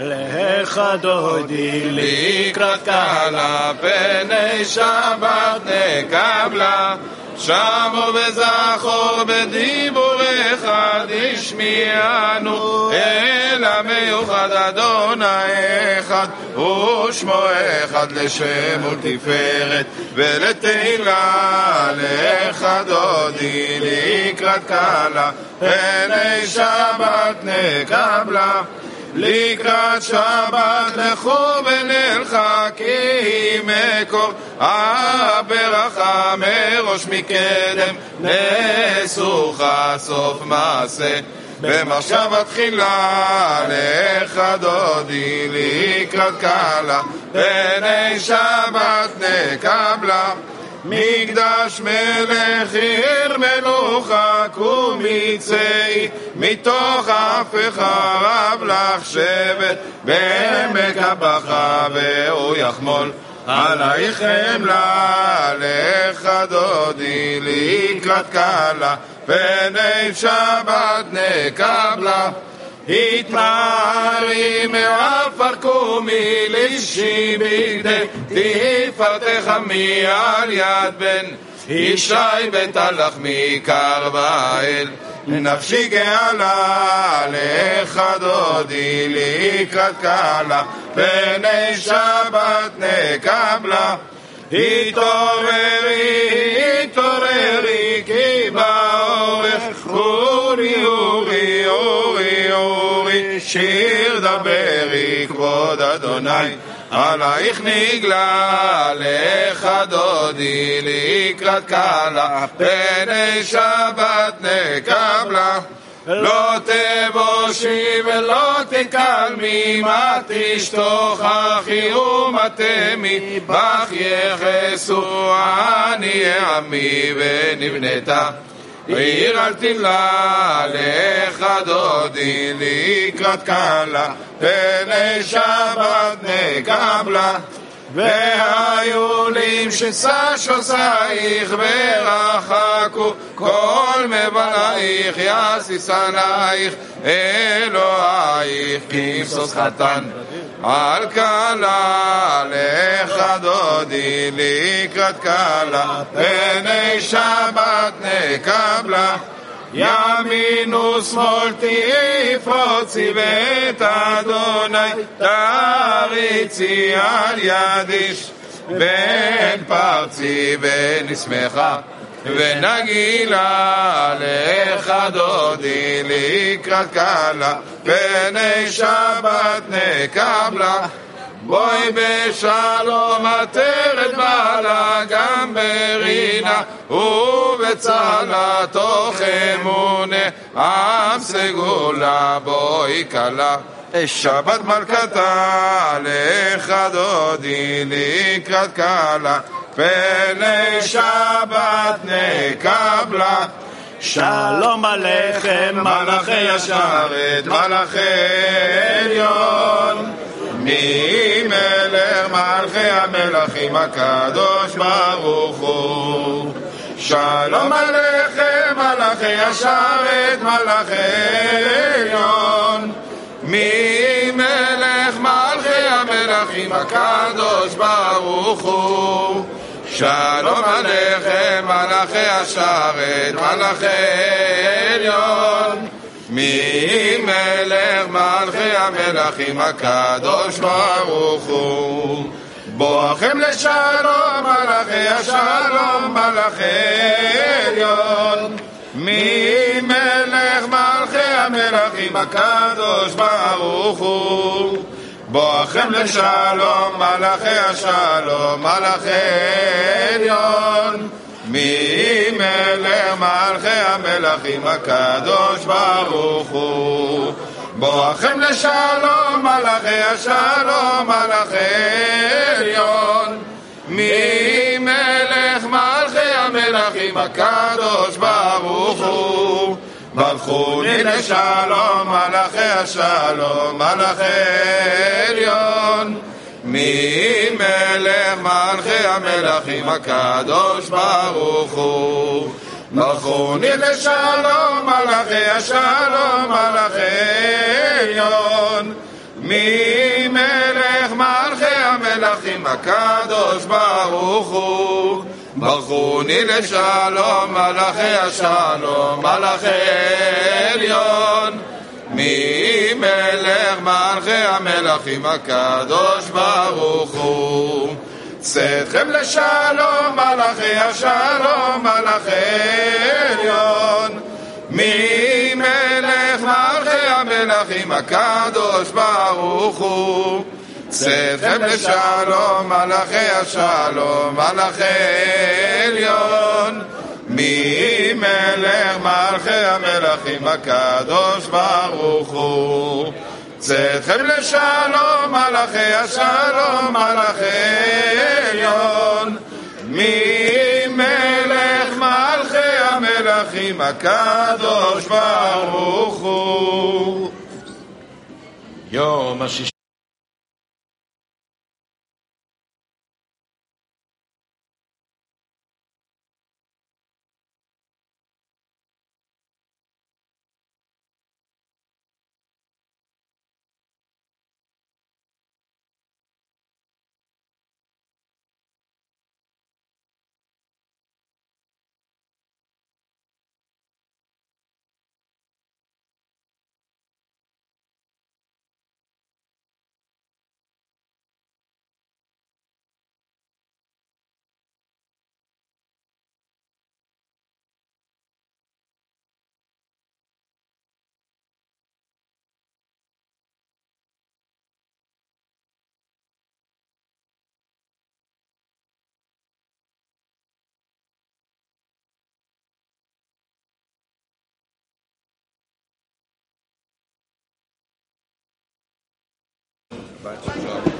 לך דודי לקראת קהלה, פני שבת נקבלה. שמו וזכור בדיבורך תשמיענו אל המיוחד אדוני אחד ושמו אחד לשם ולתפארת ולתהילה לך דודי לקראת קהלה פני שבת נקבלה לקראת שבת לכו כי מקור. הברכה מראש מקדם נסוך סוף מעשה. במחשבה תחילה לך דודי לקראת קהלה פני שבת נקבלה מקדש מלך עיר מלוכה קומיצי מתוך אף רב לך שבט בעמק הבכה והוא יחמול עלייך חמלה לך דודי לקראת קהלה פני שבת נקבלה התמרי מעפר קומי לישי בידי תפארתך מעל יד בן ישי בטלח מקרבאל נפשי גאלה לך דודי לקראת קהלה פני שבת נקבלה. התעוררי, התעוררי, שיר דברי, כבוד אדוני, עלייך נגלה, לך דודי, לקראת קהלה, פני שבת נקבלה. לא תבושי ולא תקלמי, מה תשתוך אחי ומתמי, בך יחסו עניי עמי ונבנתה. עיר אל תמלה לך דודי לקראת קהלה, פני שבת נקבלה. והיולים שששוסייך ורחקו כל מבלייך יסיסנייך אלוהיך כמסוס חתן על כלה לך דודי לקראת כלה. פני שבת נקבלה ימין ושמאל תפרוצי ואת אדוני. תריצי על יד איש בן פרצי ונשמחה ונגילה לך דודי לקראת קלה פני שבת נקבלה. בואי בשלום עטרת בעלה גם ברינה ובצלה תוך אמונה. עם סגולה בואי כלה שבת מלכתה לך דודי לקראת קלה פני שבת נקבלה. שלום עליכם מלאכי השרת מלאכי עליון. מי מלך מלכי המלכים? הקדוש ברוך הוא. שלום עליכם מלאכי השרת מלאכי עליון מי מלך מלכי המלכים? הקדוש ברוך הוא. שלום עליכם מלאכי השרת מלאכי עליון. מי מלך מלכי המלכים? הקדוש ברוך הוא. בואכם לשלום מלאכי השלום מלאכי עליון. מי מלך הקדוש ברוך הוא. בואכם לשלום מלאכי השלום מלאכי עליון. מי מלך מלכי המלכים הקדוש ברוך הוא. בואכם לשלום מלאכי השלום מלאכי עליון. מי מלך מלכי המלכים הקדוש ברוך הוא ברכוני לשלום מלאכי השלום מלאכי עליון. מי מלך מלכי המלכים? הקדוש ברוך הוא. ברכוני לשלום מלאכי השלום מלאכי עליון. ממלך מלכי המלכים? הקדוש ברוך הוא ברכוני לשלום מלאכי השלום מלאכי עליון. ממלך מלכי המלכים הקדוש ברוך הוא. צאתכם לשלום מלאכי השלום מלאכי עליון. ממלך מלכי המלכים הקדוש ברוך הוא צאתכם לשלום מלאכי השלום מלאכי עליון. ממלך מלכי המלכים? הקדוש ברוך הוא. צאתכם לשלום מלאכי השלום מלאכי עליון. ממלך מלכי המלכים? הקדוש ברוך הוא. יום השישי Bye.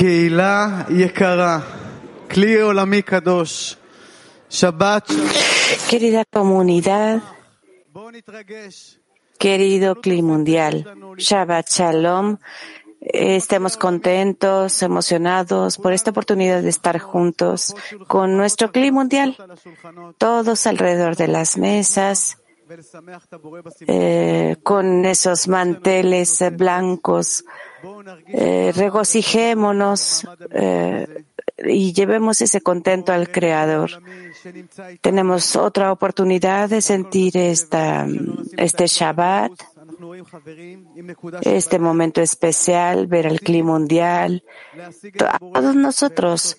קהילה יקרה, כלי עולמי קדוש, שבת Querida comunidad, בואו נתרגש. querido Cli Mundial, Shabbat Shalom, eh, estemos contentos, emocionados por esta oportunidad de estar juntos con nuestro Cli Mundial, על השולחנות todos alrededor de las mesas, ולשמח את הבורא בשמחה. eh, con esos manteles eh, blancos. eh, regocijémonos eh, y llevemos ese contento al Creador. Tenemos otra oportunidad de sentir este Shabbat, este momento especial, ver el clima mundial. Todos nosotros,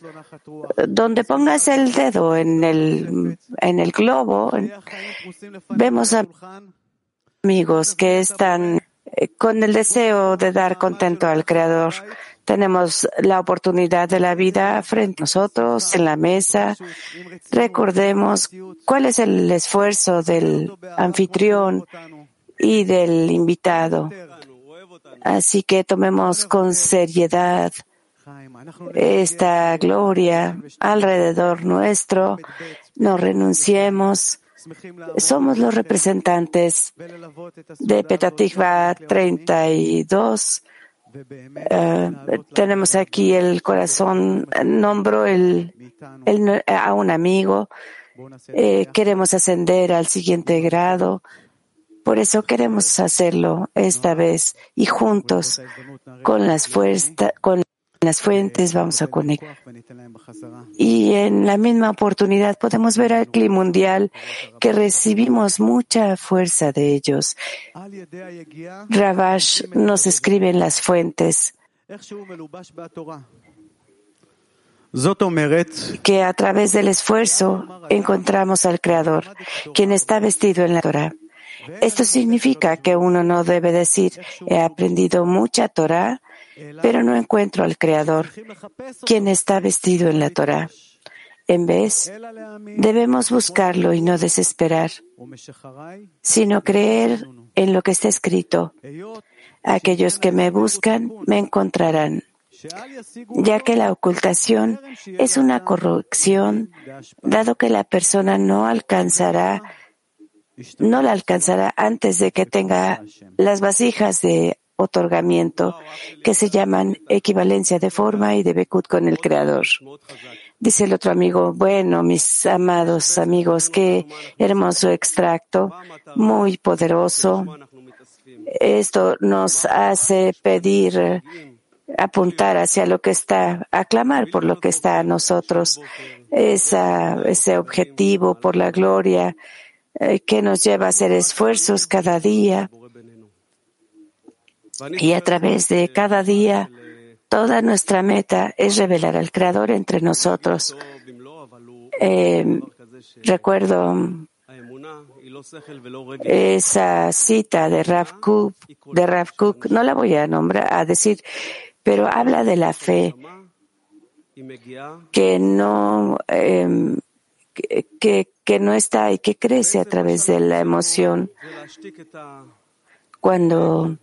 donde pongas el dedo en el, en el globo, vemos a amigos que están eh, con el deseo de dar contento al Creador. Tenemos la oportunidad de la vida frente a nosotros, en la mesa. Recordemos cuál es el esfuerzo del anfitrión y del invitado. Así que tomemos con seriedad esta gloria alrededor nuestro, no renunciemos somos los representantes de Petatigva 32. Tenemos aquí el corazón. Eh, nombro el, a un amigo. Eh, queremos ascender al siguiente grado. Por eso queremos hacerlo esta vez y juntos con las fuerzas, con en las fuentes, vamos a conectar. Y en la misma oportunidad podemos ver al clima mundial que recibimos mucha fuerza de ellos. Rabash nos escribe en las fuentes que a través del esfuerzo encontramos al Creador, quien está vestido en la Torah. Esto significa que uno no debe decir, he aprendido mucha Torah, pero no encuentro al Creador, quien está vestido en la Torah. En vez, debemos buscarlo y no desesperar, sino creer en lo que está escrito. Aquellos que me buscan me encontrarán, ya que la ocultación es una corrupción, dado que la persona no alcanzará no la alcanzará antes de que tenga las vasijas de otorgamiento que se llaman equivalencia de forma y de Bekut con el Creador. Dice el otro amigo, bueno, mis amados amigos, qué hermoso extracto, muy poderoso. Esto nos hace pedir, apuntar hacia lo que está, aclamar por lo que está a nosotros, esa, ese objetivo por la gloria eh, que nos lleva a hacer esfuerzos cada día y a través de cada día toda nuestra meta es revelar al Creador entre nosotros. Eh, recuerdo esa cita de Rav de Rav no la voy a nombrar, a decir, pero habla de la fe que no, que, que, que no está y que crece a través de la emoción. Cuando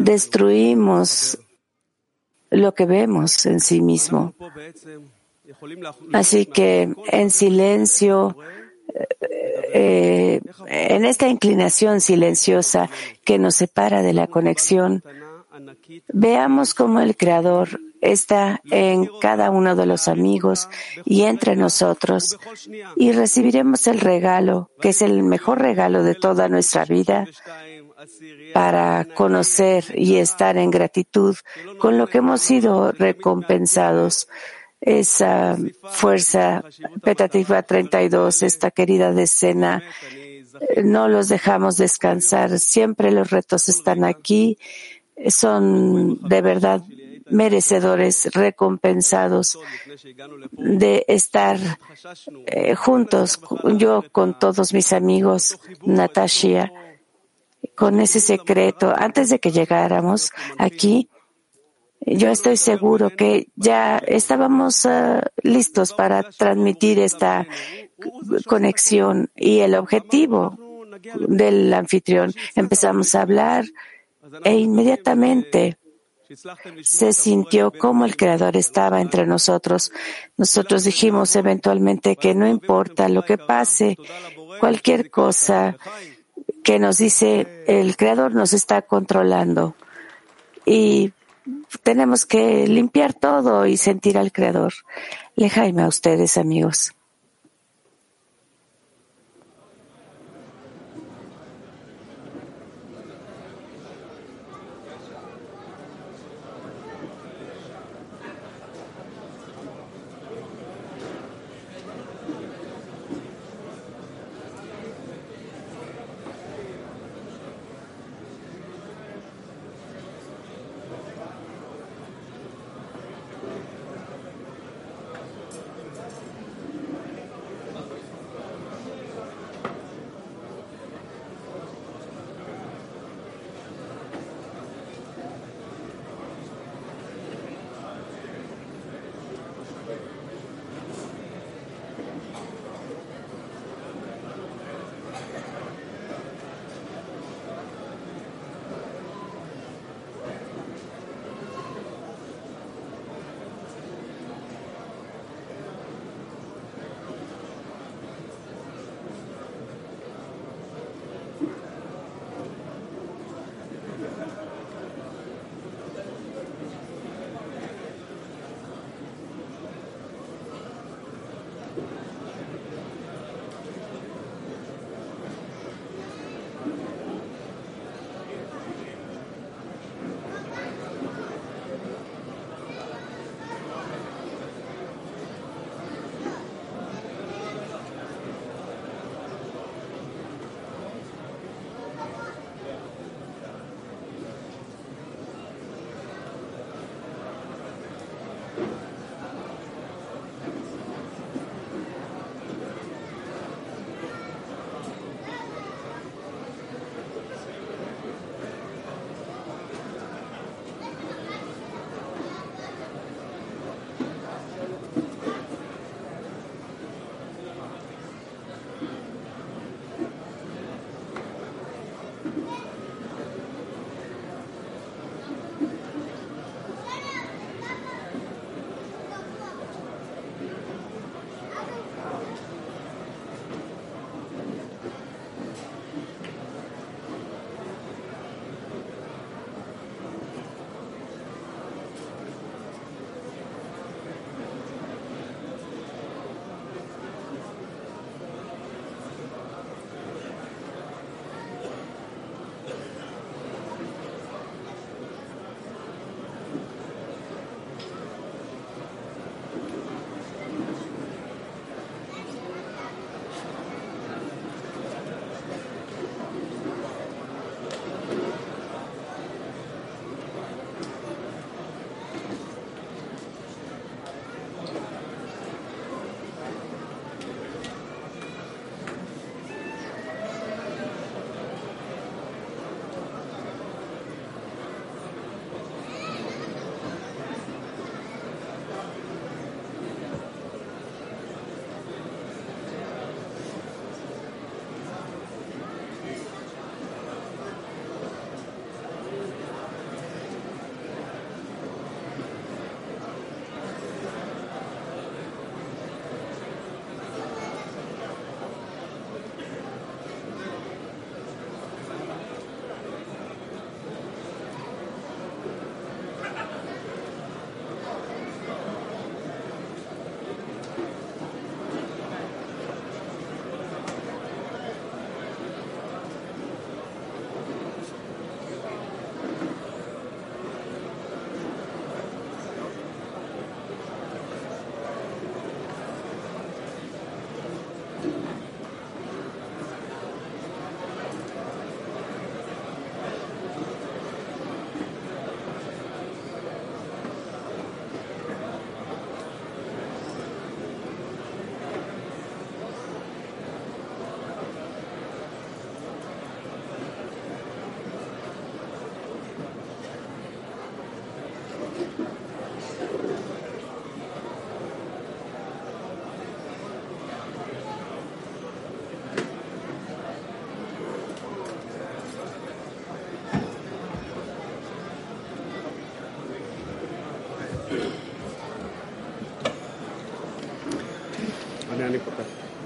destruimos lo que vemos en sí mismo. Así que en silencio, eh, en esta inclinación silenciosa que nos separa de la conexión, veamos cómo el Creador está en cada uno de los amigos y entre nosotros y recibiremos el regalo, que es el mejor regalo de toda nuestra vida, para conocer y estar en gratitud con lo que hemos sido recompensados. Esa fuerza petativa 32, esta querida decena, no los dejamos descansar. Siempre los retos están aquí. Son de verdad merecedores, recompensados de estar eh, juntos, yo con todos mis amigos, Natasha, con ese secreto. Antes de que llegáramos aquí, yo estoy seguro que ya estábamos uh, listos para transmitir esta conexión y el objetivo del anfitrión. Empezamos a hablar e inmediatamente se sintió como el Creador estaba entre nosotros. Nosotros dijimos eventualmente que no importa lo que pase, cualquier cosa que nos dice el Creador nos está controlando. Y tenemos que limpiar todo y sentir al Creador. Le Jaime a ustedes, amigos.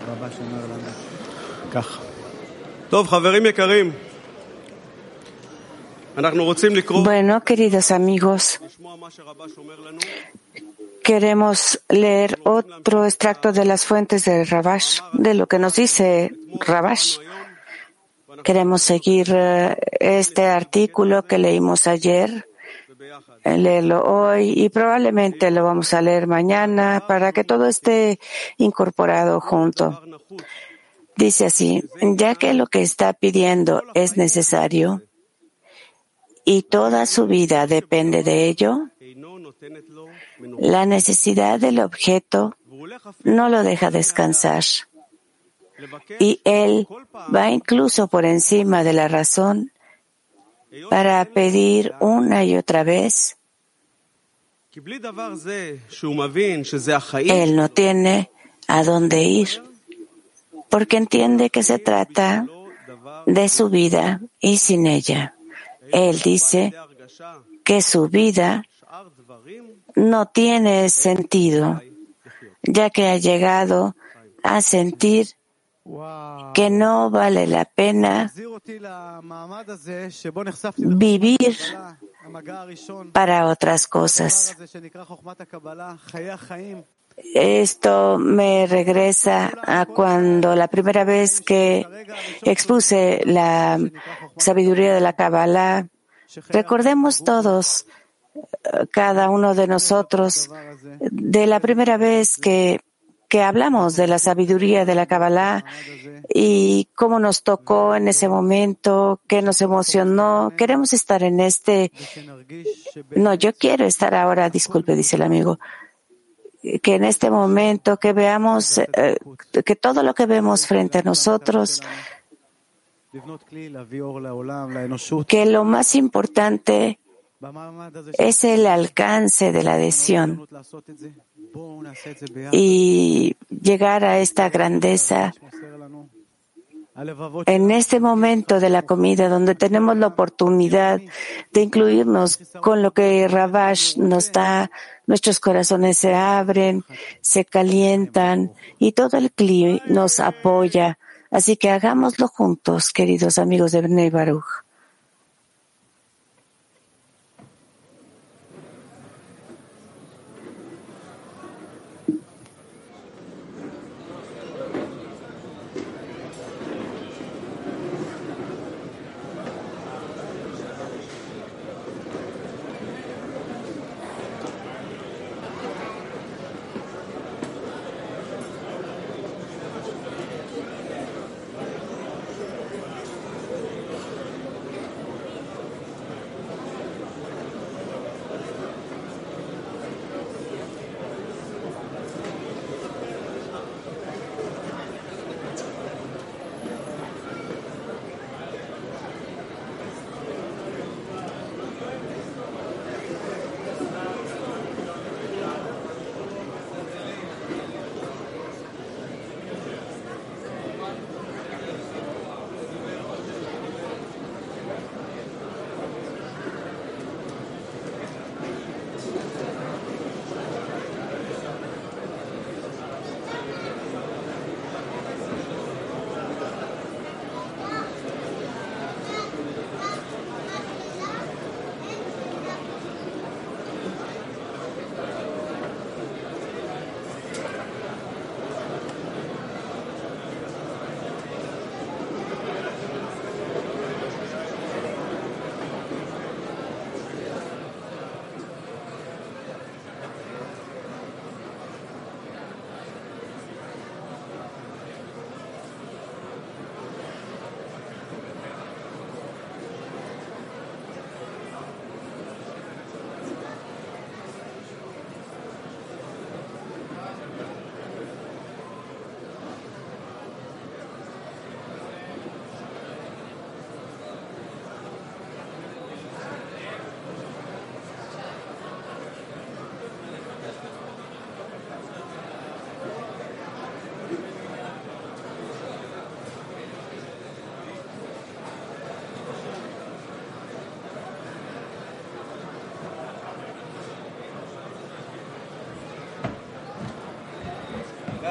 רבש אומר לנו ככה. טוב, חברים יקרים, אנחנו רוצים לקרוא, Bueno, queridos amigos, לשמוע מה שרבש אומר לנו. queremos leer otro extracto de las fuentes de Rabash, de lo que nos dice Rabash. Queremos seguir eh, este artículo que leímos ayer, eh, Eh, leerlo hoy y probablemente lo vamos a leer mañana para que todo esté incorporado junto. Dice así, ya que lo que está pidiendo es necesario y toda su vida depende de ello, la necesidad del objeto no lo deja descansar. Y él va incluso por encima de la razón para pedir una y otra vez. Él no tiene a dónde ir, porque entiende que se trata de su vida y sin ella. Él dice que su vida no tiene sentido, ya que ha llegado a sentir que no vale la pena vivir para otras cosas. Esto me regresa a cuando la primera vez que expuse la sabiduría de la Kabbalah, recordemos todos, eh, cada uno de nosotros, de la primera vez que que hablamos de la sabiduría de la Kabbalah y cómo nos tocó en ese momento, qué nos emocionó. Queremos estar en este. No, yo quiero estar ahora, disculpe, dice el amigo. Que en este momento, que veamos, eh, que todo lo que vemos frente a nosotros, que lo más importante es el alcance de la adhesión y llegar a esta grandeza en este momento de la comida, donde tenemos la oportunidad de incluirnos con lo que Rabash nos da, nuestros corazones se abren, se calientan y todo el clima nos apoya. Así que hagámoslo juntos, queridos amigos de Bnei Baruch.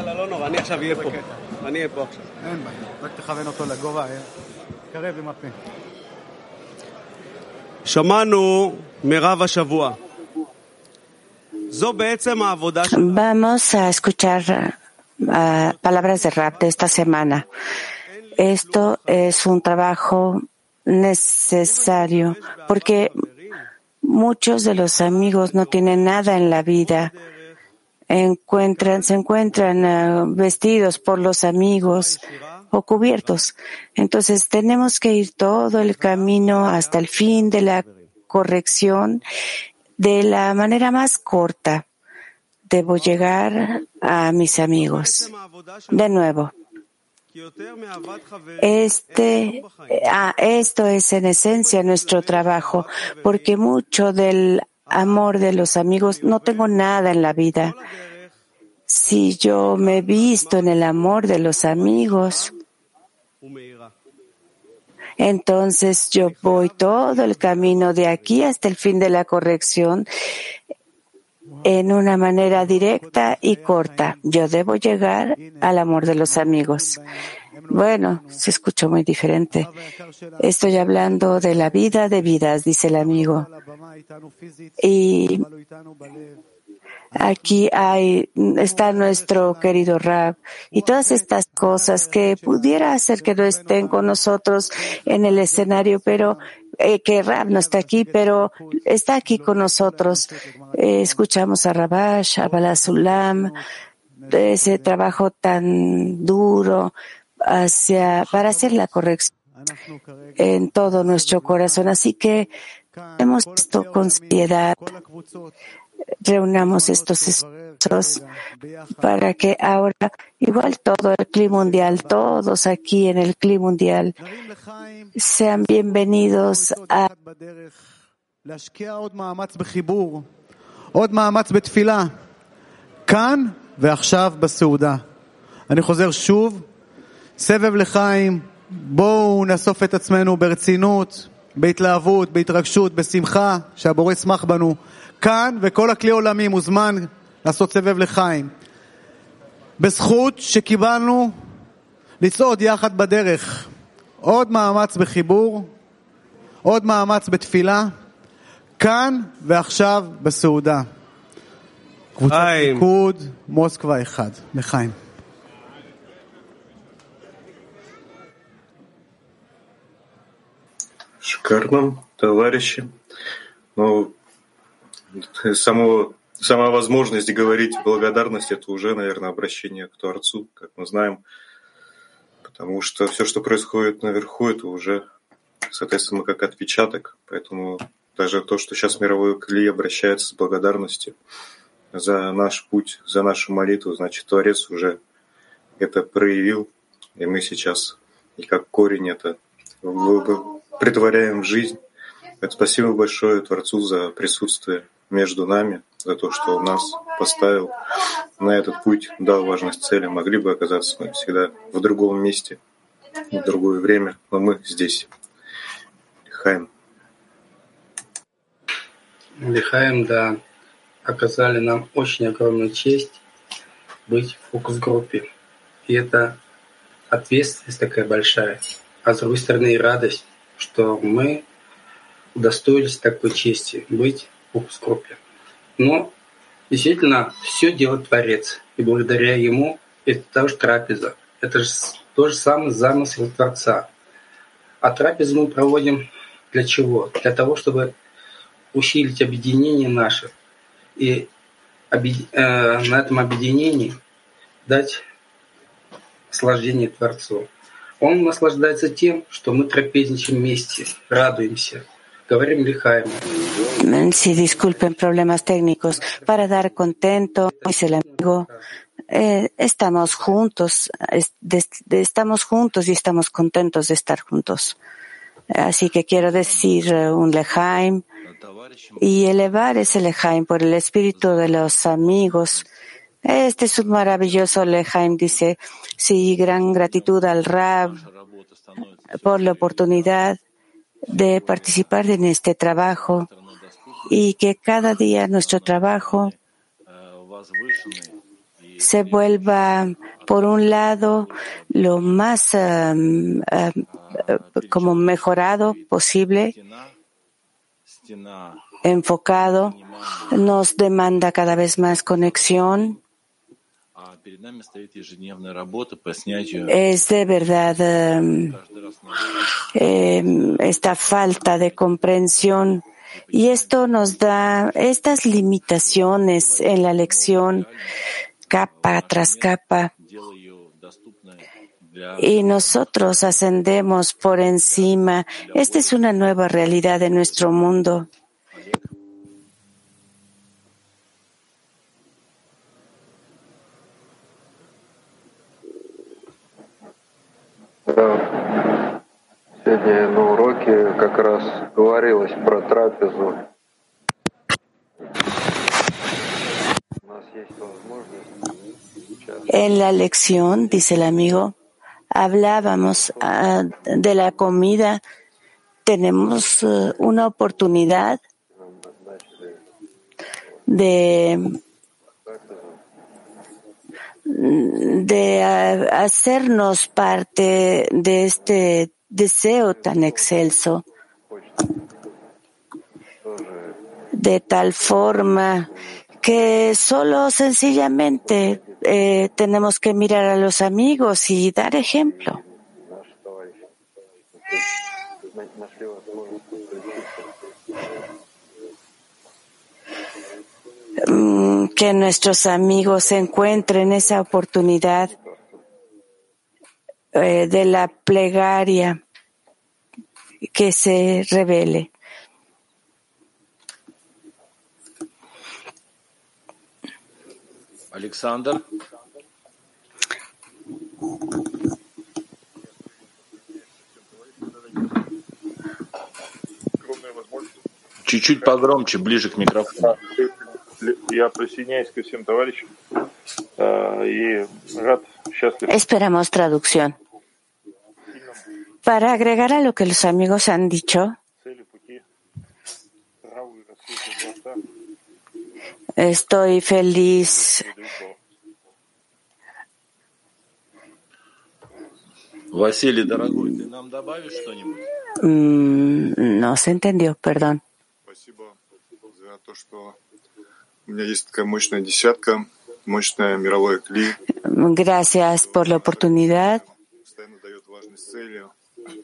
יאללה, לא נורא, אני עכשיו אהיה פה. אני אהיה פה עכשיו. אין בעיה, רק תכוון אותו לגובה, אה? קרב עם הפה. שמענו מרב השבוע. זו בעצם העבודה של... Vamos a escuchar ah, palabras de rap de esta semana. Esto es un trabajo necesario porque muchos de los amigos no tienen nada en la vida. encuentran, se encuentran ah, vestidos por los amigos o cubiertos. Entonces tenemos que ir todo el camino hasta el fin de la corrección de la manera más corta. Debo llegar a mis amigos. De nuevo. Este, ah, esto es en esencia nuestro trabajo, porque mucho del amor de los amigos, no tengo nada en la vida. Si yo me he visto en el amor de los amigos, entonces yo voy todo el camino de aquí hasta el fin de la corrección en una manera directa y corta. Yo debo llegar al amor de los amigos. Bueno, se escuchó muy diferente. Estoy hablando de la vida de vidas, dice el amigo. Y aquí hay, está nuestro querido Rab y todas estas cosas que pudiera hacer que no estén con nosotros en el escenario, pero eh, que Rab no está aquí, pero está aquí con nosotros. Eh, escuchamos a Rabash, a Balazulam, ese trabajo tan duro, hacia, para hacer la corrección en todo nuestro corazón. Así que hemos visto con seriedad, reunamos estos esfuerzos para que ahora, igual todo el clima mundial, todos aquí en el clima mundial, sean bienvenidos a סבב לחיים, בואו נאסוף את עצמנו ברצינות, בהתלהבות, בהתרגשות, בשמחה, שהבורא ישמח בנו. כאן וכל הכלי עולמי מוזמן לעשות סבב לחיים. בזכות שקיבלנו לצעוד יחד בדרך. עוד מאמץ בחיבור, עוד מאמץ בתפילה, כאן ועכשיו בסעודה. קבוצת. ליכוד, מוסקבה אחד. לחיים. Шикарно, товарищи. Ну, само, сама возможность говорить благодарность – это уже, наверное, обращение к Творцу, как мы знаем. Потому что все, что происходит наверху, это уже, соответственно, как отпечаток. Поэтому даже то, что сейчас мировой Кли обращается с благодарностью за наш путь, за нашу молитву, значит, Творец уже это проявил, и мы сейчас, и как корень это притворяем в жизнь. Спасибо большое Творцу за присутствие между нами, за то, что он нас поставил на этот путь, дал важность цели. Могли бы оказаться мы всегда в другом месте, в другое время, но мы здесь. Хайм. Лихаем, да, оказали нам очень огромную честь быть в фокус-группе. И это ответственность такая большая, а с другой стороны и радость, что мы удостоились такой чести быть в фокус-группе. Но действительно все делает Творец, и благодаря Ему это та же трапеза. Это же то же самое замысел Творца. А трапезу мы проводим для чего? Для того, чтобы усилить объединение наше и э, на этом объединении дать наслаждение Творцу. Он наслаждается тем, что мы трапезничаем вместе, радуемся, говорим лихаем. Sí, disculpen problemas técnicos. Para dar contento, dice el amigo, eh, estamos juntos, es- de- de- estamos juntos y estamos contentos de estar juntos. Así que quiero decir eh, un lejaim y elevar ese lejaim por el espíritu de los amigos. este es un maravilloso lejaim, dice, sí, gran gratitud al Rab por la oportunidad de participar en este trabajo y que cada día nuestro trabajo se vuelva, por un lado, lo más como mejorado posible, enfocado, nos demanda cada vez más conexión. Es de verdad eh, esta falta de comprensión y esto nos da estas limitaciones en la lección capa tras capa. Y nosotros ascendemos por encima. Esta es una nueva realidad de nuestro mundo. Сегодня на уроке как раз говорилось про трапезу. У нас есть возможность En la lección, dice el amigo, hablábamos uh, de la comida. Tenemos uh, una oportunidad de de hacernos parte de este deseo tan excelso, de tal forma que solo sencillamente eh, tenemos que mirar a los amigos y dar ejemplo. que nuestros amigos encuentren esa oportunidad eh, de la plegaria que se revele. Alexander. Чуть-чуть погромче, ближе к микрофону. Я присоединяюсь ко всем товарищам и рад, счастлив. Esperamos traducción. Para agregar a lo que los amigos han dicho, estoy feliz. Василий, дорогой, ты нам добавишь что-нибудь? Mm, no se entendió, perdón. Спасибо за то, что у меня есть такая мощная десятка, мощное мировое кли. Gracias por la oportunidad. Постоянно дает важность цели,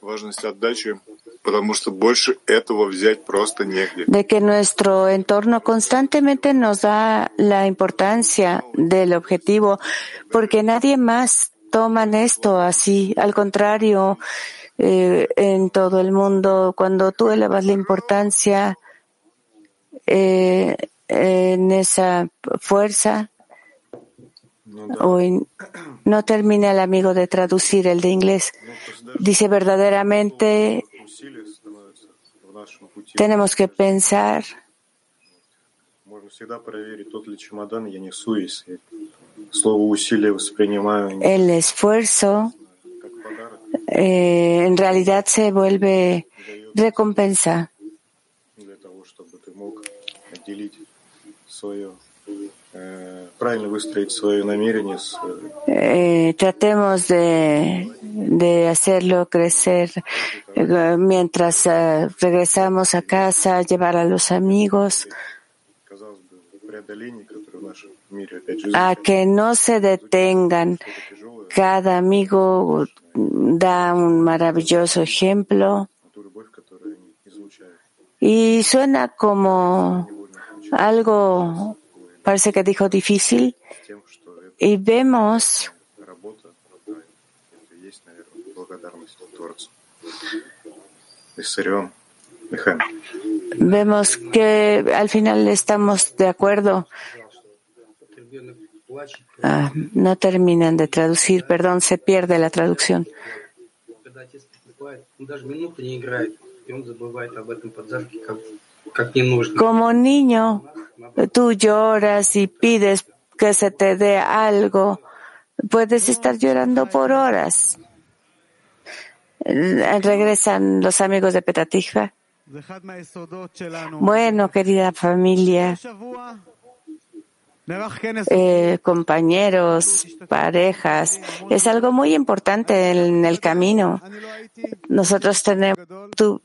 важность отдачи, потому что больше этого взять просто негде. De que nuestro entorno constantemente nos da la importancia del objetivo, porque nadie más toman esto así. Al contrario, eh, en todo el mundo, cuando tú elevas la importancia eh, en esa fuerza, Hoy no termina el amigo de traducir el de inglés. Dice verdaderamente tenemos que pensar el esfuerzo eh, en realidad se vuelve recompensa. Eh, tratemos de, de hacerlo crecer eh, mientras eh, regresamos a casa, llevar a los amigos. A que no se detengan. Cada amigo da un maravilloso ejemplo. Y suena como algo parece que dijo difícil y vemos vemos que al final estamos de acuerdo. Ah, no terminan de traducir, perdón, se pierde la traducción. Como niño, tú lloras y pides que se te dé algo. Puedes estar llorando por horas. Regresan los amigos de Petatija. Bueno, querida familia, eh, compañeros, parejas. Es algo muy importante en el camino. Nosotros tenemos, tu,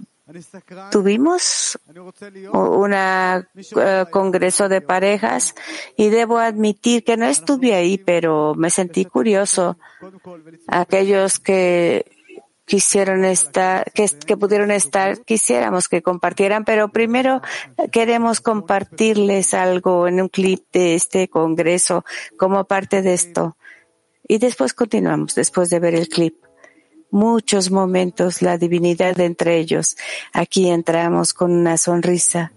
tuvimos un uh, congreso de parejas y debo admitir que no estuve ahí, pero me sentí curioso. Aquellos que quisieron estar, que, pudieron estar, quisiéramos que compartieran, pero primero queremos compartirles algo en un clip de este congreso como parte de esto. Y después continuamos, después de ver el clip. Muchos momentos, la divinidad entre ellos. Aquí entramos con una sonrisa.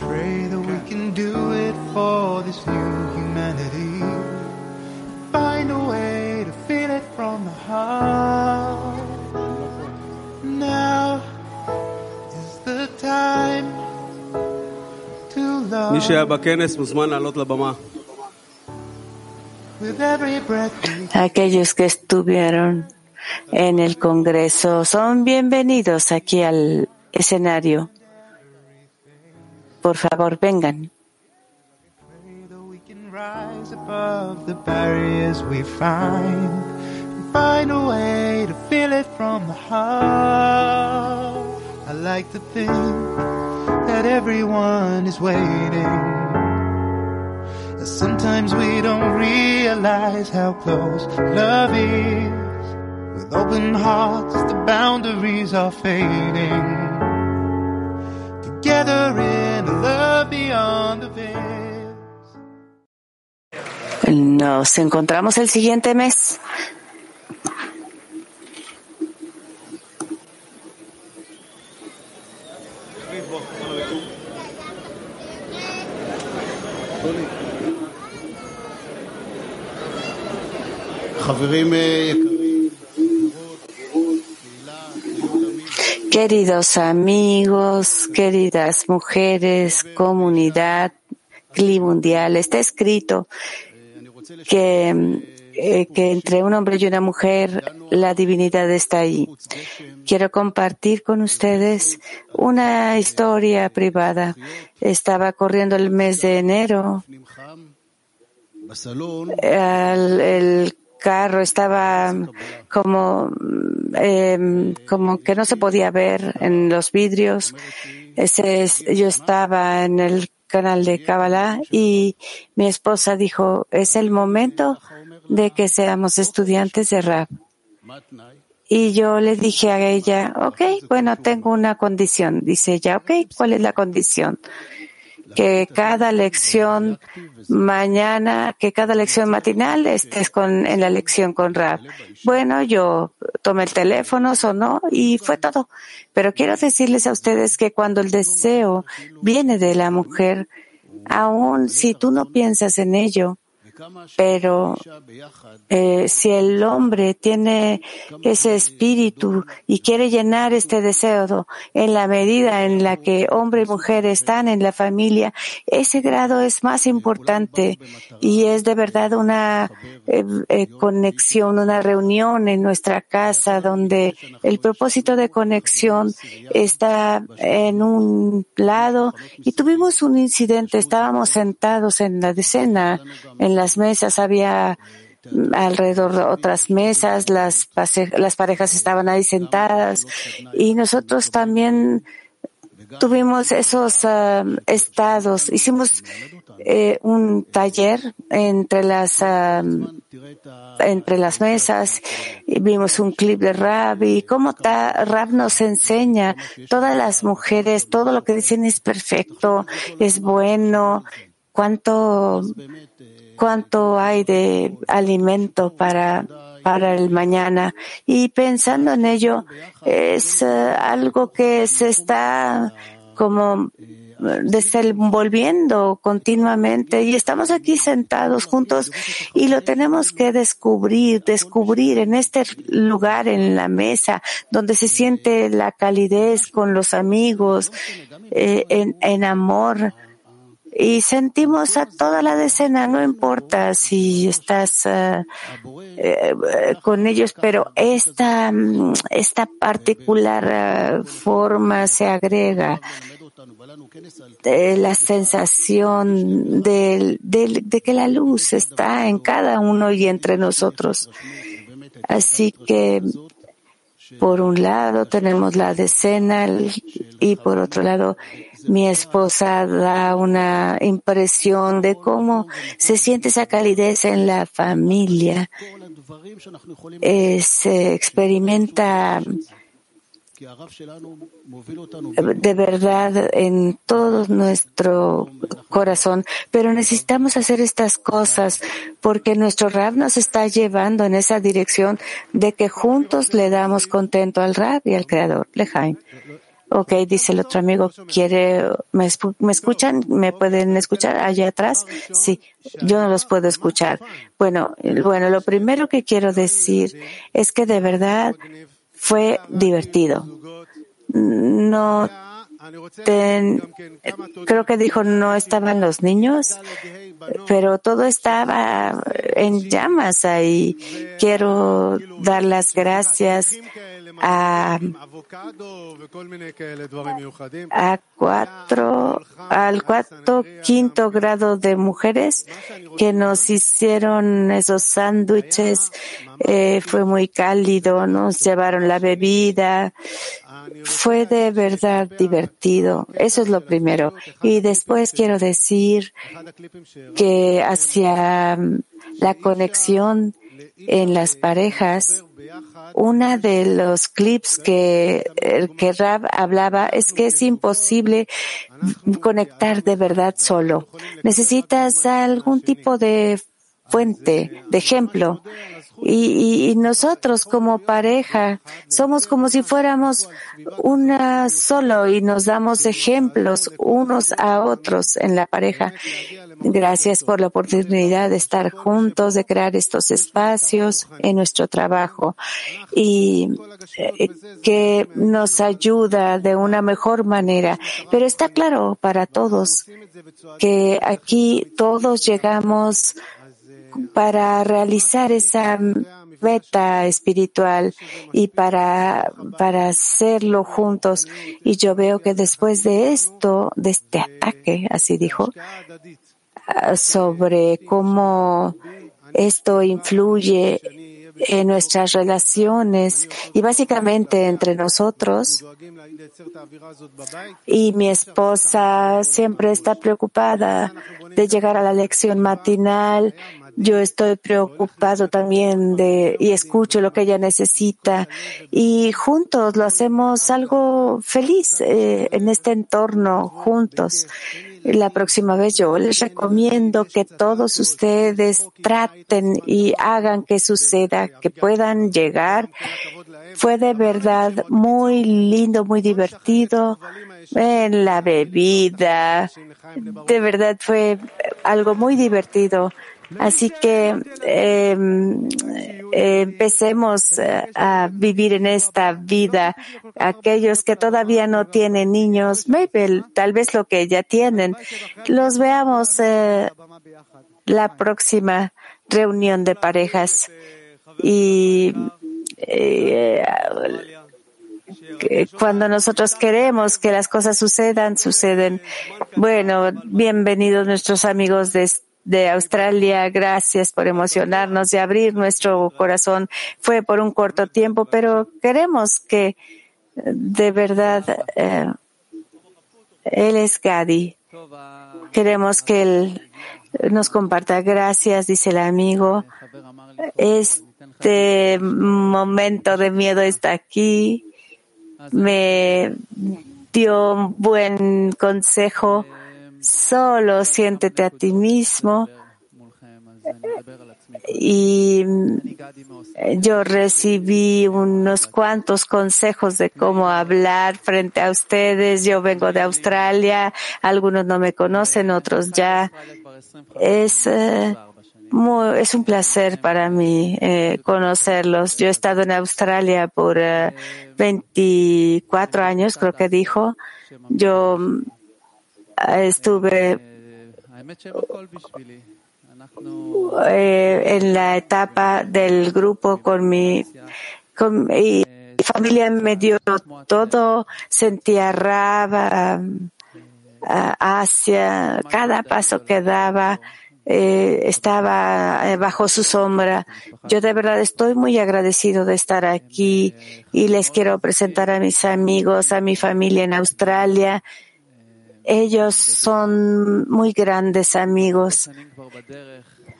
Pray that we can do it for this new humanity. Find a way to feel it from the heart. מי שהיה בכנס מוזמן לעלות לבמה. Aquellos que estuvieron en el Congreso son bienvenidos aquí al escenario. Por favor, vengan. Find a way to feel it from the heart. I like to think that everyone is waiting. Sometimes we don't realize how close love is. With open hearts, the boundaries are fading. Together in a love beyond the veils. Nos encontramos el siguiente mes. Queridos amigos, queridas mujeres, comunidad, clima mundial, está escrito que, eh, que entre un hombre y una mujer la divinidad está ahí. Quiero compartir con ustedes una historia privada. Estaba corriendo el mes de enero. El, el carro estaba como, eh, como que no se podía ver en los vidrios. Yo estaba en el canal de Kabbalah y mi esposa dijo, es el momento de que seamos estudiantes de rap. Y yo le dije a ella, ok, bueno, tengo una condición. Dice ella, ok, ¿cuál es la condición? Que cada lección mañana, que cada lección matinal estés con, en la lección con Rab. Bueno, yo tomé el teléfono, sonó y fue todo. Pero quiero decirles a ustedes que cuando el deseo viene de la mujer, aun si tú no piensas en ello, pero eh, si el hombre tiene ese espíritu y quiere llenar este deseo en la medida en la que hombre y mujer están en la familia, ese grado es más importante y es de verdad una eh, eh, conexión, una reunión en nuestra casa donde el propósito de conexión está en un lado y tuvimos un incidente, estábamos sentados en la decena, en mesas había alrededor de otras mesas, las, las parejas estaban ahí sentadas y nosotros también tuvimos esos ah, estados. Hicimos eh, un taller entre las ah, entre las mesas y vimos un clip de Rab y cómo Rab nos enseña todas las mujeres todo lo que dicen es perfecto, es bueno, cuánto cuánto hay de alimento para, para el mañana. Y pensando en ello, es eh, algo que se está como desenvolviendo continuamente y estamos aquí sentados juntos y lo tenemos que descubrir, descubrir en este lugar, en la mesa, donde se siente la calidez con los amigos, eh, en, en amor y sentimos a toda la decena, no importa si estás uh, eh, con ellos, pero esta, esta particular uh, forma se agrega de la sensación de, de, de, que la luz está en cada uno y entre nosotros. Así que por un lado tenemos la decena y por otro lado mi esposa da una impresión de cómo se siente esa calidez en la familia. Eh, se experimenta de verdad en todo nuestro corazón, pero necesitamos hacer estas cosas porque nuestro Rab nos está llevando en esa dirección de que juntos le damos contento al Rab y al Creador, Lejaim. Ok, dice el otro amigo, quiere, ¿me, ¿me escuchan? ¿Me pueden escuchar allá atrás? Sí, yo no los puedo escuchar. Bueno, bueno, lo primero que quiero decir es que de verdad fue divertido. No creo que dijo no estaban los niños, pero todo estaba en llamas ahí. Quiero dar las gracias a, a cuatro, al cuarto, quinto grado de mujeres que nos hicieron esos sándwiches. Eh, fue muy cálido, nos llevaron la bebida. Fue de verdad divertido. Eso es lo primero. Y después quiero decir que hacia la conexión en las parejas, una de los clips que, que Rab hablaba es que es imposible conectar de verdad solo. Necesitas algún tipo de fuente, de ejemplo. Y, nosotros como pareja somos como si fuéramos una solo y nos damos ejemplos unos a otros en la pareja. Gracias por la oportunidad de estar juntos, de crear estos espacios en nuestro trabajo y eh, que nos ayuda de una mejor manera. Pero está claro para todos que aquí todos llegamos para realizar esa meta espiritual y para, para hacerlo juntos. Y yo veo que después de esto, de este ataque, así dijo, ah, sobre cómo esto influye en nuestras relaciones y básicamente entre nosotros. Y mi esposa siempre está preocupada de llegar a la lección matinal yo estoy preocupado también de, y escucho lo que ella necesita y juntos lo hacemos algo feliz eh, en este entorno, juntos. La próxima vez yo les recomiendo que todos ustedes traten y hagan que suceda, que puedan llegar. Fue de verdad muy lindo, muy divertido en la bebida. De verdad fue algo muy divertido. Así que em, eh, empecemos a vivir en esta vida. Aquellos que todavía no tienen niños, maybe, tal vez lo que ya tienen, los veamos eh, la próxima reunión de parejas. Y eh, cuando nosotros queremos que las cosas sucedan, suceden. Bueno, bienvenidos nuestros amigos de de Australia. Gracias por emocionarnos y abrir nuestro corazón. Fue por un corto tiempo, pero queremos que de verdad eh, Él es Gadi. Queremos que Él nos comparta. Gracias, dice el amigo. Este momento de miedo está aquí. Me dio un buen consejo Solo siéntete a ti mismo y yo recibí unos cuantos consejos de cómo hablar frente a ustedes. Yo vengo de Australia, algunos no me conocen, otros ya. Es, eh, es un placer para mí eh, conocerlos. Yo he estado en Australia por 24 eh, años, creo que dijo. Yo estuve eh, en la etapa del grupo con mi, mi familia me dio todo, sentía raba, hacia cada paso que daba. Eh, estaba eh, bajo su sombra. Yo de verdad estoy muy agradecido de estar aquí y les quiero presentar a mis amigos, a mi familia en Australia. Ellos son muy grandes amigos,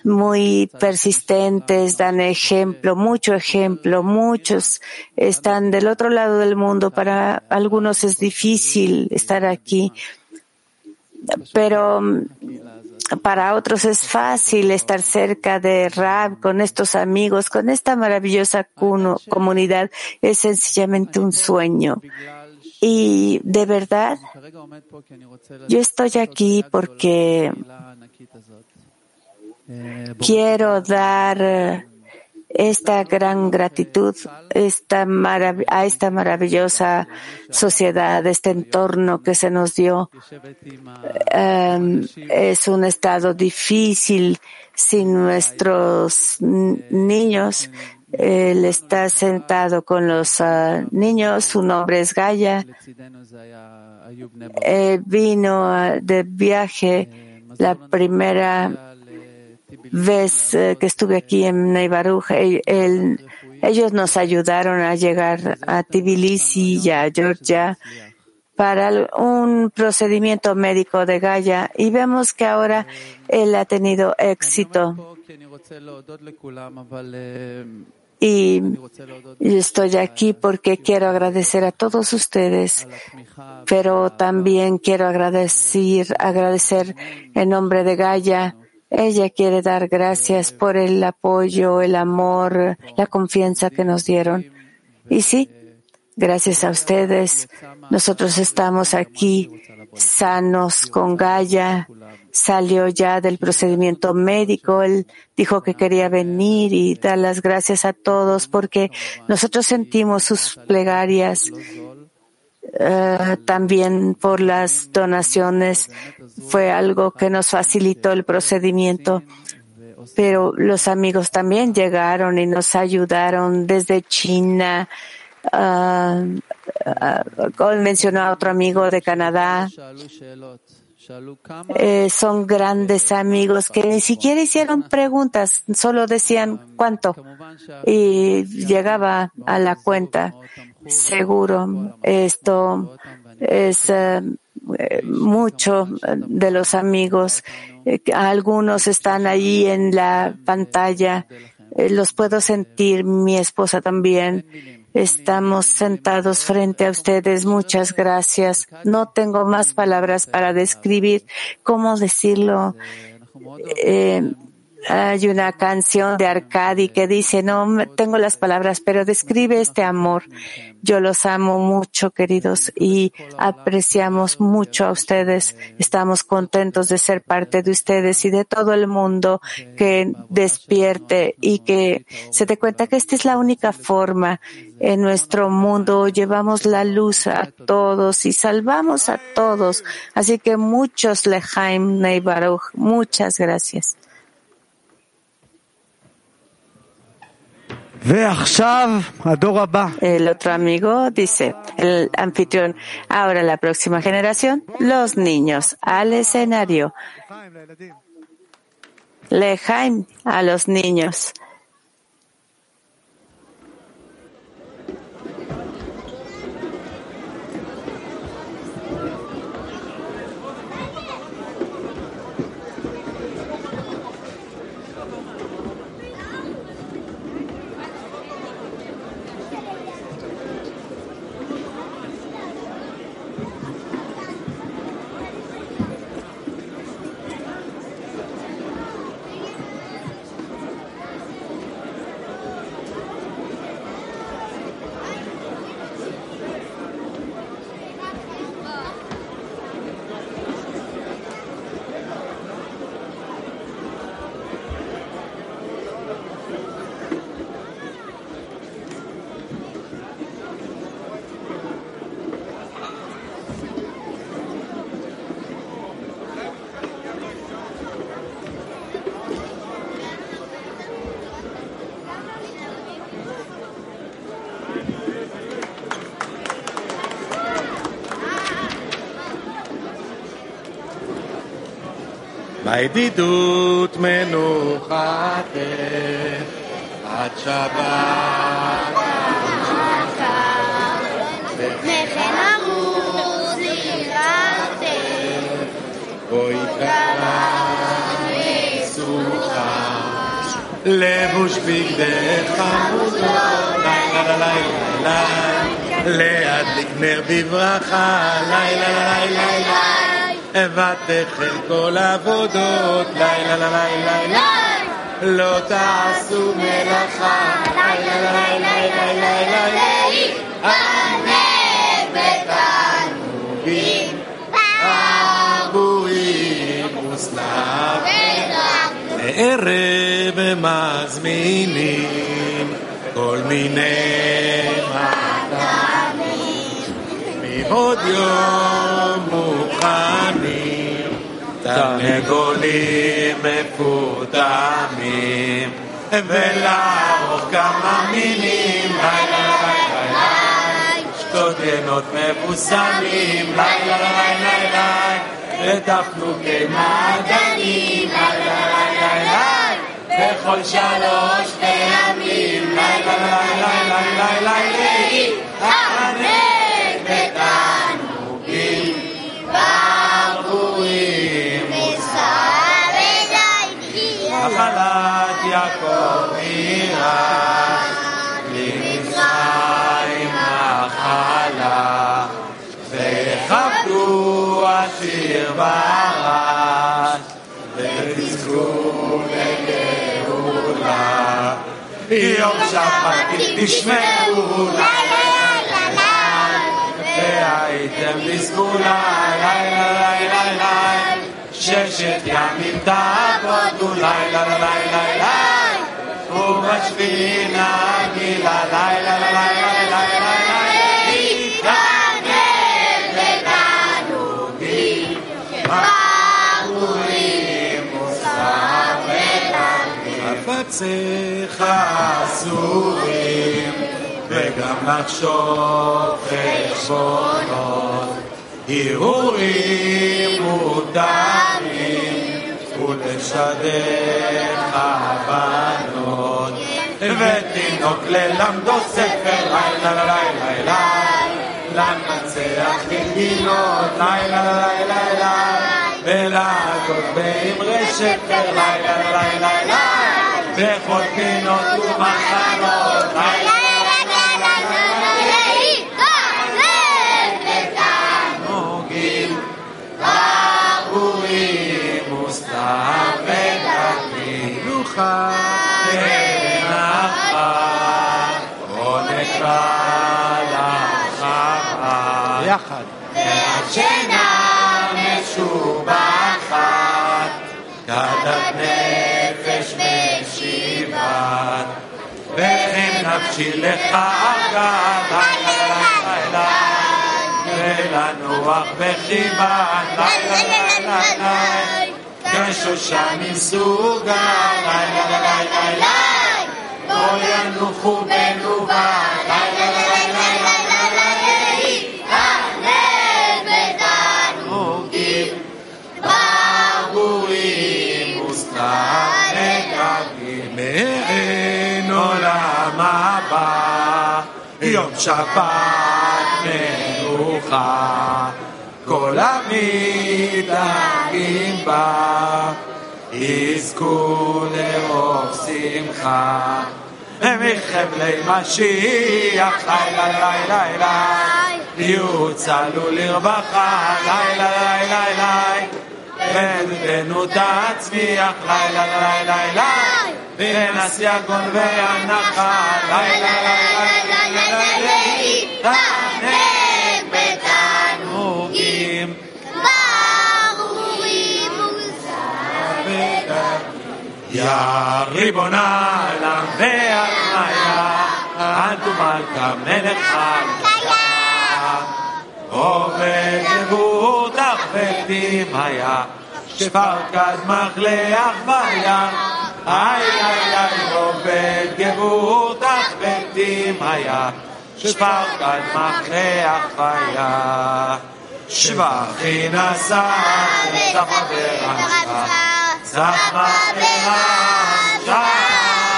muy persistentes, dan ejemplo, mucho ejemplo. Muchos están del otro lado del mundo. Para algunos es difícil estar aquí, pero para otros es fácil estar cerca de Rab, con estos amigos, con esta maravillosa comunidad. Es sencillamente un sueño. Y de verdad, yo estoy aquí porque quiero dar esta gran gratitud a esta maravillosa sociedad, este entorno que se nos dio. Em, es un estado difícil sin nuestros niños. Él está sentado con los ah, niños, su nombre es Gaia. vino ah, de viaje la primera vez eh, que estuve aquí en Neibaruj, ellos nos ayudaron a llegar a Tbilisi y a Georgia para un procedimiento médico de Gaia y vemos que ahora él ha tenido éxito. Y estoy aquí porque quiero agradecer a todos ustedes, pero también quiero agradecer, agradecer en nombre de Gaia ella quiere dar gracias por el apoyo, el amor, la confianza que nos dieron. Y sí, gracias a ustedes, nosotros estamos aquí sanos con Gaia. Salió ya del procedimiento médico. Él dijo que quería venir y dar las gracias a todos porque nosotros sentimos sus plegarias eh, también por las donaciones. Fue algo que nos facilitó el procedimiento. Pero los amigos también llegaron y nos ayudaron desde China. Uh, mencionó a otro amigo de Canadá. Eh, son grandes amigos que ni siquiera hicieron preguntas, solo decían cuánto y llegaba a la cuenta. Seguro, esto es eh, mucho de los amigos. Eh, algunos están allí en la pantalla. los puedo sentir, mi esposa también. Estamos sentados frente a ustedes. Muchas gracias. No tengo más palabras para describir cómo decirlo. Eh, hay una canción de Arcadi que dice, no tengo las palabras, pero describe este amor. Yo los amo mucho, queridos, y apreciamos mucho a ustedes. Estamos contentos de ser parte de ustedes y de todo el mundo que despierte y que se dé cuenta que esta es la única forma en nuestro mundo. Llevamos la luz a todos y salvamos a todos. Así que muchos Lehaim Neibaruch, muchas gracias. El otro amigo dice, el anfitrión, ahora la próxima generación, los niños al escenario. Lejaim a los niños. בידידות מנוחתך עד שבת. וכן אמרו זכירתך בואי כסוכה לבוש בגדך חמודות לילה לילה לילה. להדליק נר בברכה. לילה לילה לילה ותחל כל עבודות לילה לילה לילה לא תעשו מלאכה. לילה לילה לילה לילה תענוגים עבורים וסלב לערב מזמינים כל מיני מתנים מבעוד יום מוכנים תרנגולים מפותמים ולערוך כמה מינים לילה לילה לילה שדות ינות מבוסמים לילה לילה לילה ותפנוקי מעדנים לילה לילה לילה בכל שלוש פעמים לילה לילה לילה לילה תענג עשיר וארץ ותזכו לגאולה יום שבת תשמעו והייתם בסגולה לילה לילה לילה ששת ימים תעבודו לילה לילה לילה ובשביעי נגילה לילה לילה לילה לילה חפציך אסורים וגם לחשוב חשבונות. הרהורים מותרים ותשדך הבנות. ותינוק ללמדו ספר לילה לילה לילה למנצח בגינות לילה לילה לילה ולעקוד באמרי שפר לילה לילה לילה וחוטפים אותו מחלות. יחד. נפשי לך אגב ולנוח בחיבה לילה כשושנים סוגה לילה לא ינוחו בנובה הבא יום שבת מנוחה. כל המתאגים בה יזכו לאור שמחה. מחבלי משיח לילה לילה לילה יוצלו לרווחה לילה לילה לילה ועדותנו תצמיח לילה לילה לילה ונסיה גונבי הנחל. לילה לילה לילה להתענג בתענוגים. יא ריבונה למח מיה, אנטו מלכה מלך מלכה. עובד גבורתך ותמיה, שפרקד מחלך ויה. აი აი აი მოგეგებუთ ახმეტი მაია შფალკან მახე ახაია. შვახინასა საფაბერა საფაბერა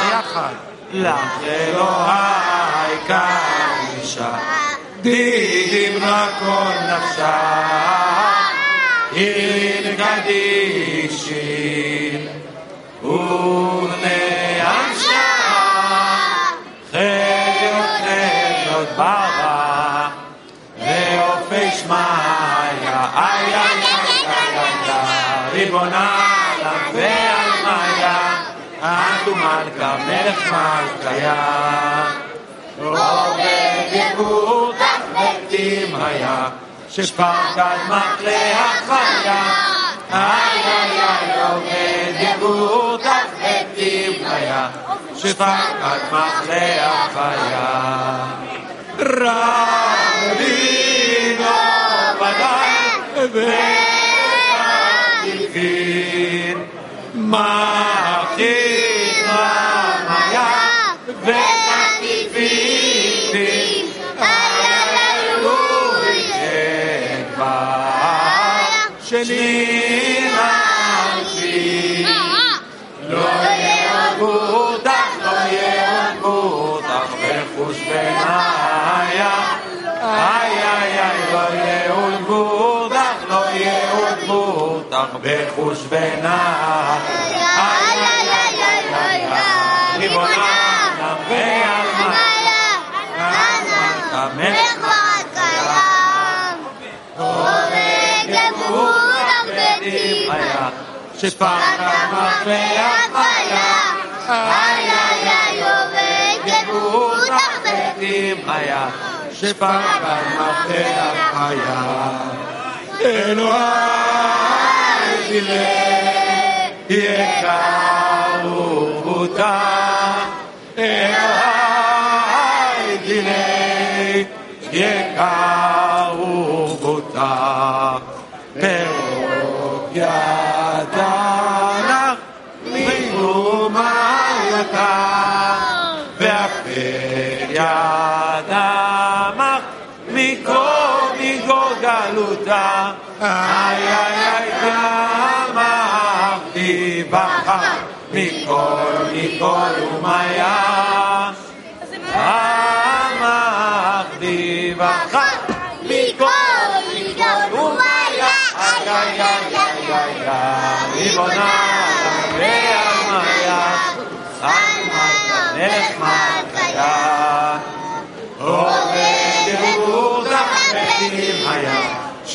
იახან ლახელო აი კაიშა დიდი მრაკონ ნახშა ირგადიში ובני השעה, חיות חיות ברא, לעופי איי איי איי איי ריבונה מאיה, את ומלכה מלך מלכיה. עובד יקור כך מתים היה, מחלה חיה. איי איי איי עובד יקותך מתים היה שפקד מחלה החיה רבינו ודאי ותלכין מחית בחושבנה. ריבונה נא ועלמנה, אנא המלך הקיים, עובד אמון הבדים היה, שפחד מפלח היה, היה היה עובד אמון הבדים היה, שפחד מפלח היה. אלוהי filé e é caro votar. É ai, filé e é caro votar. Paróquia da Lingo Maiatá, Vermelha da Mar, Mico, Mico, Galuta.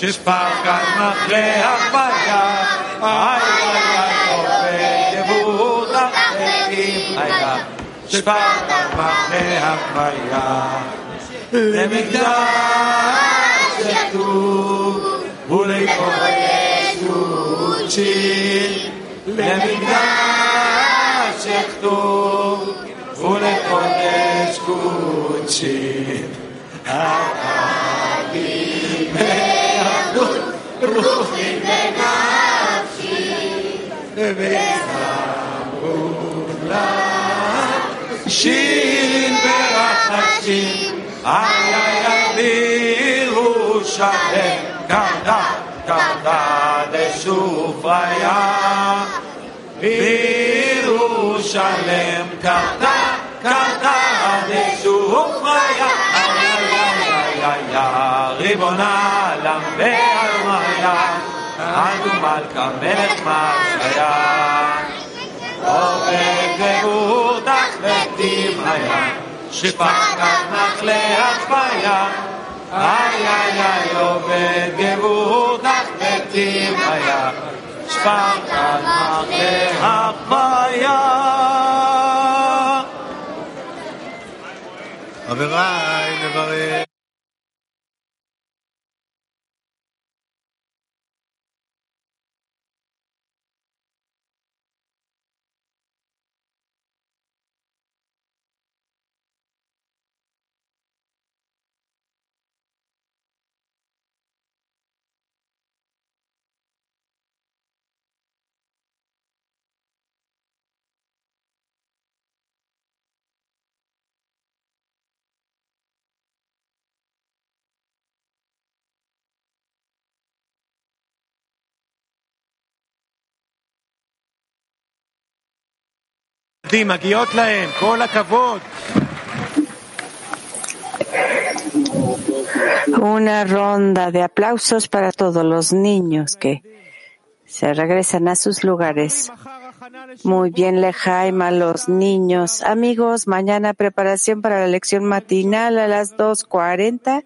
שפקד מחלה החיה איי איי איי עובד יהודה מתים היה שפקד מחלה החיה למקדש יכתוב ולקודש קודשי למקדש יכתוב ולקודש קודשי אבי מאחדות רוחי ונפשי וזמולה שין ברחשים איי איי איי בירושלים קרדה קרדה דשופריה בירושלם קרדה קרדה דשופריה איי איי איי איי איי ריבונה עלם ועלמיה אנו מלכה מלך מלכיה עובד גבותך מתים היה שפקד מחלה החיה איי איי איי עובד גבותך divaya Shvakane Havaya Averai מגיעות להם, כל הכבוד. Una ronda de aplausos para todos los niños que se regresan a sus lugares. Muy bien, Lejaim, a los niños. Amigos, mañana preparación para la lección matinal a las 2.40